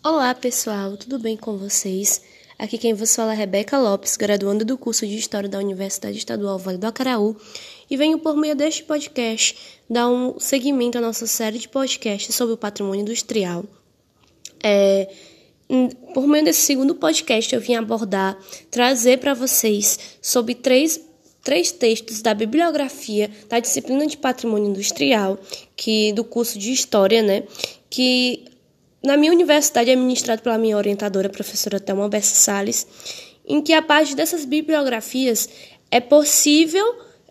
Olá, pessoal, tudo bem com vocês? Aqui quem vos fala é Rebeca Lopes, graduanda do curso de História da Universidade Estadual Vale do Acaraú, e venho por meio deste podcast dar um seguimento à nossa série de podcasts sobre o patrimônio industrial. É, por meio desse segundo podcast, eu vim abordar, trazer para vocês sobre três três textos da bibliografia da disciplina de patrimônio industrial, que do curso de história, né, que na minha universidade é ministrado pela minha orientadora, professora Thelma Bessa Salles, em que a parte dessas bibliografias é possível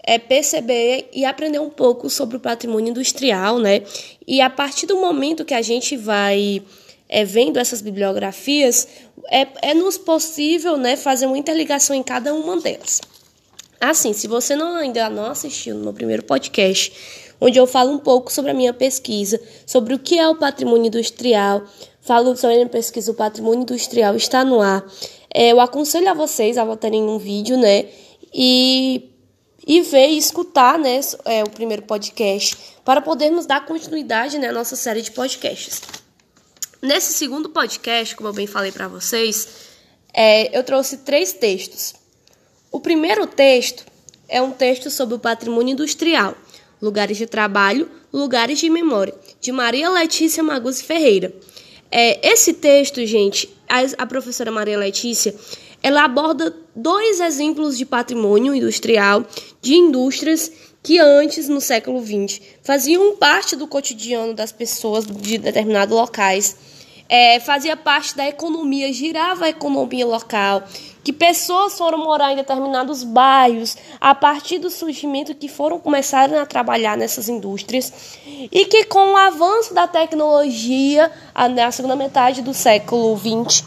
é, perceber e aprender um pouco sobre o patrimônio industrial, né? E a partir do momento que a gente vai é, vendo essas bibliografias, é, é nos possível né, fazer uma interligação em cada uma delas. Assim, se você não, ainda não assistiu no meu primeiro podcast, onde eu falo um pouco sobre a minha pesquisa, sobre o que é o patrimônio industrial, falo sobre a minha pesquisa, o patrimônio industrial está no ar. É, eu aconselho a vocês a votarem um vídeo, né? E, e ver e escutar né, é, o primeiro podcast para podermos dar continuidade né, à nossa série de podcasts. Nesse segundo podcast, como eu bem falei para vocês, é, eu trouxe três textos. O primeiro texto é um texto sobre o patrimônio industrial. Lugares de Trabalho, Lugares de Memória, de Maria Letícia Magus Ferreira. É, esse texto, gente, a, a professora Maria Letícia, ela aborda dois exemplos de patrimônio industrial de indústrias que antes, no século XX, faziam parte do cotidiano das pessoas de determinados locais é, fazia parte da economia, girava a economia local, que pessoas foram morar em determinados bairros a partir do surgimento que foram começar a trabalhar nessas indústrias e que com o avanço da tecnologia na segunda metade do século XX,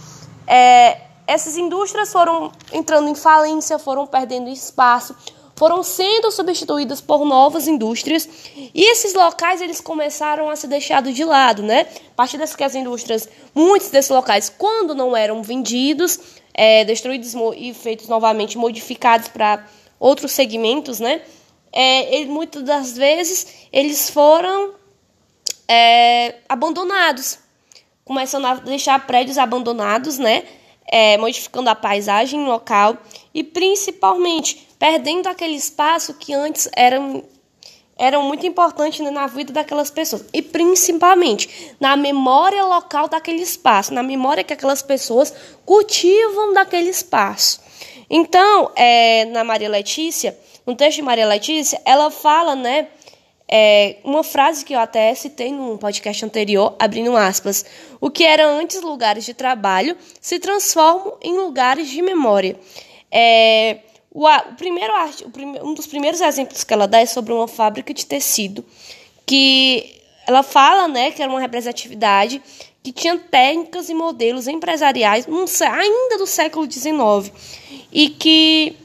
é, essas indústrias foram entrando em falência, foram perdendo espaço, foram sendo substituídas por novas indústrias e esses locais eles começaram a ser deixados de lado, né? A partir das que as indústrias, muitos desses locais, quando não eram vendidos, é, destruídos e feitos novamente, modificados para outros segmentos, né? É, muitas das vezes eles foram é, abandonados, começando a deixar prédios abandonados, né? É, modificando a paisagem local e principalmente perdendo aquele espaço que antes eram eram muito importantes na vida daquelas pessoas e principalmente na memória local daquele espaço, na memória que aquelas pessoas cultivam daquele espaço. Então, é, na Maria Letícia, no texto de Maria Letícia, ela fala, né, é, uma frase que eu até citei num podcast anterior, abrindo aspas, o que era antes lugares de trabalho se transformam em lugares de memória. É, o, o primeiro o prime, um dos primeiros exemplos que ela dá é sobre uma fábrica de tecido, que ela fala, né, que era uma representatividade que tinha técnicas e modelos empresariais um, ainda do século XIX e que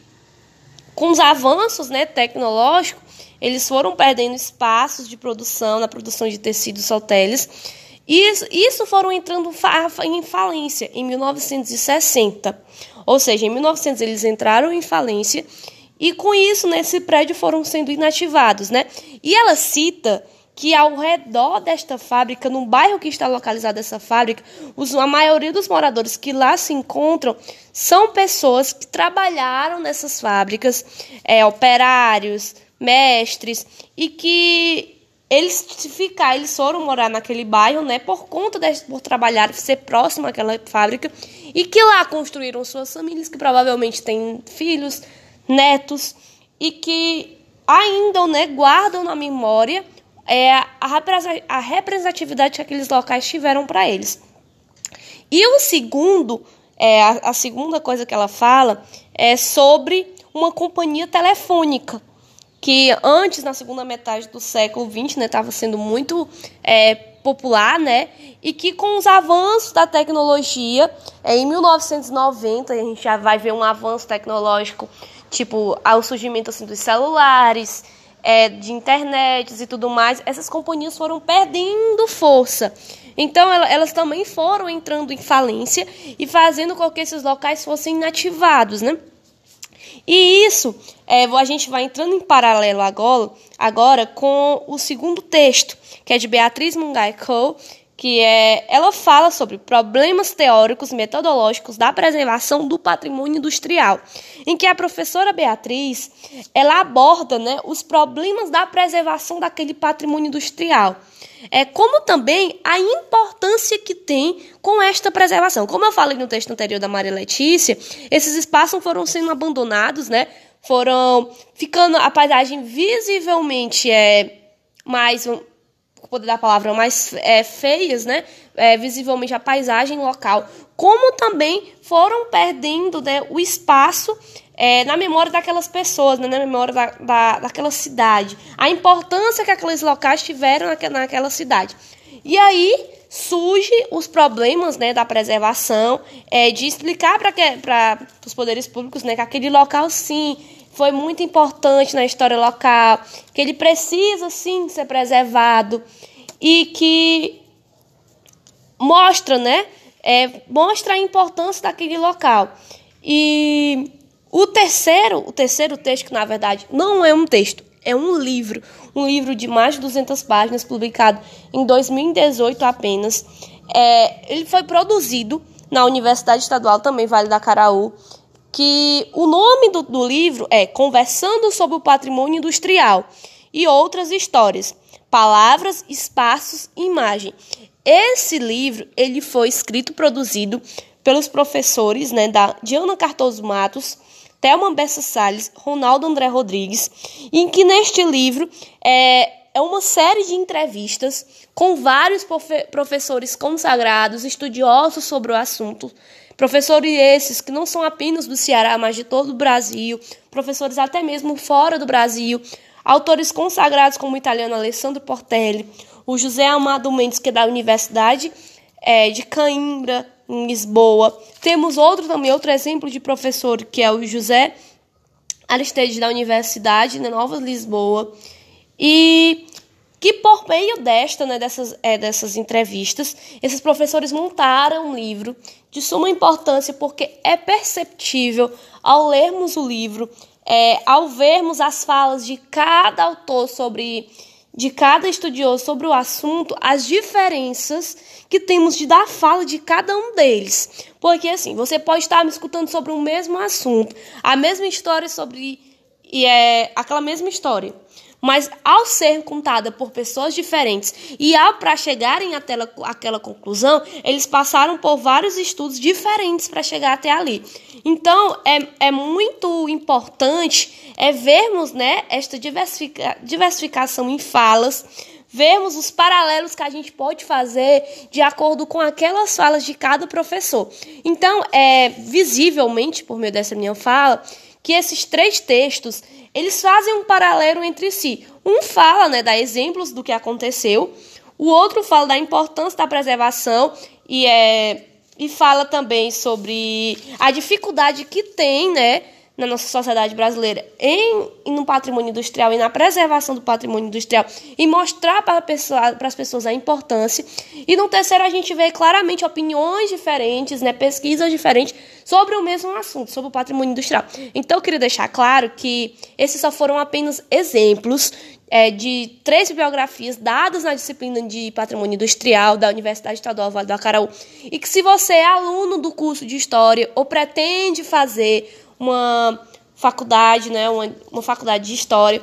com os avanços, né, tecnológicos, eles foram perdendo espaços de produção na produção de tecidos hotéis e isso, isso foram entrando em falência em 1960. Ou seja, em 1900 eles entraram em falência e com isso nesse prédio foram sendo inativados, né? E ela cita que ao redor desta fábrica, no bairro que está localizada essa fábrica, os, a maioria dos moradores que lá se encontram são pessoas que trabalharam nessas fábricas, é, operários, mestres, e que eles ficar, eles foram morar naquele bairro, né, por conta de por trabalhar, ser próximo àquela fábrica e que lá construíram suas famílias que provavelmente têm filhos, netos e que ainda, né, guardam na memória é, a representatividade que aqueles locais tiveram para eles. E o segundo, é, a, a segunda coisa que ela fala é sobre uma companhia telefônica que antes, na segunda metade do século XX, estava né, sendo muito é, popular, né? E que com os avanços da tecnologia, é, em 1990, a gente já vai ver um avanço tecnológico, tipo, ao surgimento assim, dos celulares, é, de internet e tudo mais, essas companhias foram perdendo força. Então, elas também foram entrando em falência e fazendo com que esses locais fossem inativados, né? E isso é, a gente vai entrando em paralelo agora, agora com o segundo texto, que é de Beatriz Mungai Cole, que é, ela fala sobre problemas teóricos e metodológicos da preservação do patrimônio industrial, em que a professora Beatriz ela aborda né, os problemas da preservação daquele patrimônio industrial, é como também a importância que tem com esta preservação. Como eu falei no texto anterior da Maria Letícia, esses espaços foram sendo abandonados, né? Foram ficando a paisagem visivelmente é mais poder da palavra, mais é, feias, né? É, visivelmente a paisagem local, como também foram perdendo né, o espaço é, na memória daquelas pessoas, né, na memória da, da, daquela cidade, a importância que aqueles locais tiveram naquela, naquela cidade. E aí surge os problemas né, da preservação, é, de explicar para os poderes públicos né, que aquele local sim foi muito importante na história local, que ele precisa sim ser preservado e que mostra, né? É, mostra a importância daquele local. E o terceiro, o terceiro texto, que na verdade não é um texto, é um livro, um livro de mais de 200 páginas, publicado em 2018 apenas. É, ele foi produzido na Universidade Estadual, também Vale da Caraú, que o nome do, do livro é Conversando sobre o Patrimônio Industrial e Outras Histórias, Palavras, Espaços e Imagem. Esse livro ele foi escrito e produzido pelos professores né, da Diana Cartoso Matos, Thelma Bessa Salles, Ronaldo André Rodrigues, em que neste livro é, é uma série de entrevistas com vários profe professores consagrados, estudiosos sobre o assunto, Professores esses que não são apenas do Ceará, mas de todo o Brasil, professores até mesmo fora do Brasil, autores consagrados como o italiano Alessandro Portelli, o José Amado Mendes, que é da Universidade é, de Coimbra, em Lisboa. Temos outro também, outro exemplo de professor, que é o José Aristide, da Universidade de Nova Lisboa. E que por meio desta, né, dessas, é, dessas entrevistas, esses professores montaram um livro de suma importância porque é perceptível ao lermos o livro, é, ao vermos as falas de cada autor sobre de cada estudioso sobre o assunto, as diferenças que temos de dar fala de cada um deles. Porque assim, você pode estar me escutando sobre o mesmo assunto, a mesma história sobre e é aquela mesma história. Mas ao ser contada por pessoas diferentes e ao para chegarem até aquela conclusão, eles passaram por vários estudos diferentes para chegar até ali. Então é, é muito importante é vermos né, esta diversifica, diversificação em falas, vermos os paralelos que a gente pode fazer de acordo com aquelas falas de cada professor. Então, é visivelmente, por meio dessa minha fala, que esses três textos eles fazem um paralelo entre si. Um fala, né, dá exemplos do que aconteceu, o outro fala da importância da preservação e é e fala também sobre a dificuldade que tem, né, na nossa sociedade brasileira em, no patrimônio industrial e na preservação do patrimônio industrial e mostrar para, pessoa, as pessoas a importância. E no terceiro, a gente vê claramente opiniões diferentes, né, pesquisas diferentes sobre o mesmo assunto, sobre o patrimônio industrial. Então, eu queria deixar claro que esses só foram apenas exemplos é, de três biografias dadas na disciplina de patrimônio industrial da Universidade Estadual Vale do Acaraú e que se você é aluno do curso de História ou pretende fazer uma faculdade, né, uma, uma faculdade de História,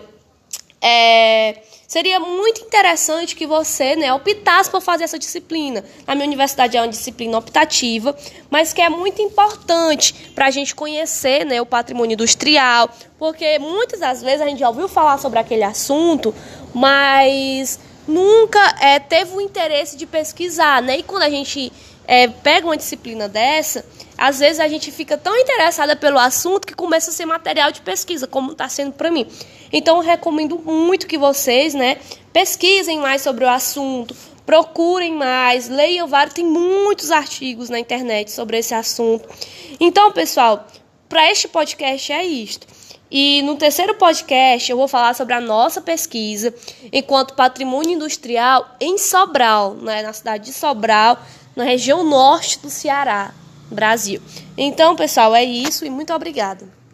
é, seria muito interessante que você né, optasse por fazer essa disciplina. A minha universidade é uma disciplina optativa, mas que é muito importante para a gente conhecer né, o patrimônio industrial, porque muitas das vezes a gente já ouviu falar sobre aquele assunto, mas nunca é, teve o interesse de pesquisar. Né? E quando a gente é, pega uma disciplina dessa, às vezes a gente fica tão interessada pelo assunto que começa a ser material de pesquisa, como está sendo para mim. Então eu recomendo muito que vocês, né, pesquisem mais sobre o assunto, procurem mais, leiam vários, tem muitos artigos na internet sobre esse assunto. Então, pessoal, para este podcast é isto. E no terceiro podcast eu vou falar sobre a nossa pesquisa enquanto patrimônio industrial em Sobral, né, na cidade de Sobral, na região norte do Ceará, Brasil. Então, pessoal, é isso e muito obrigada.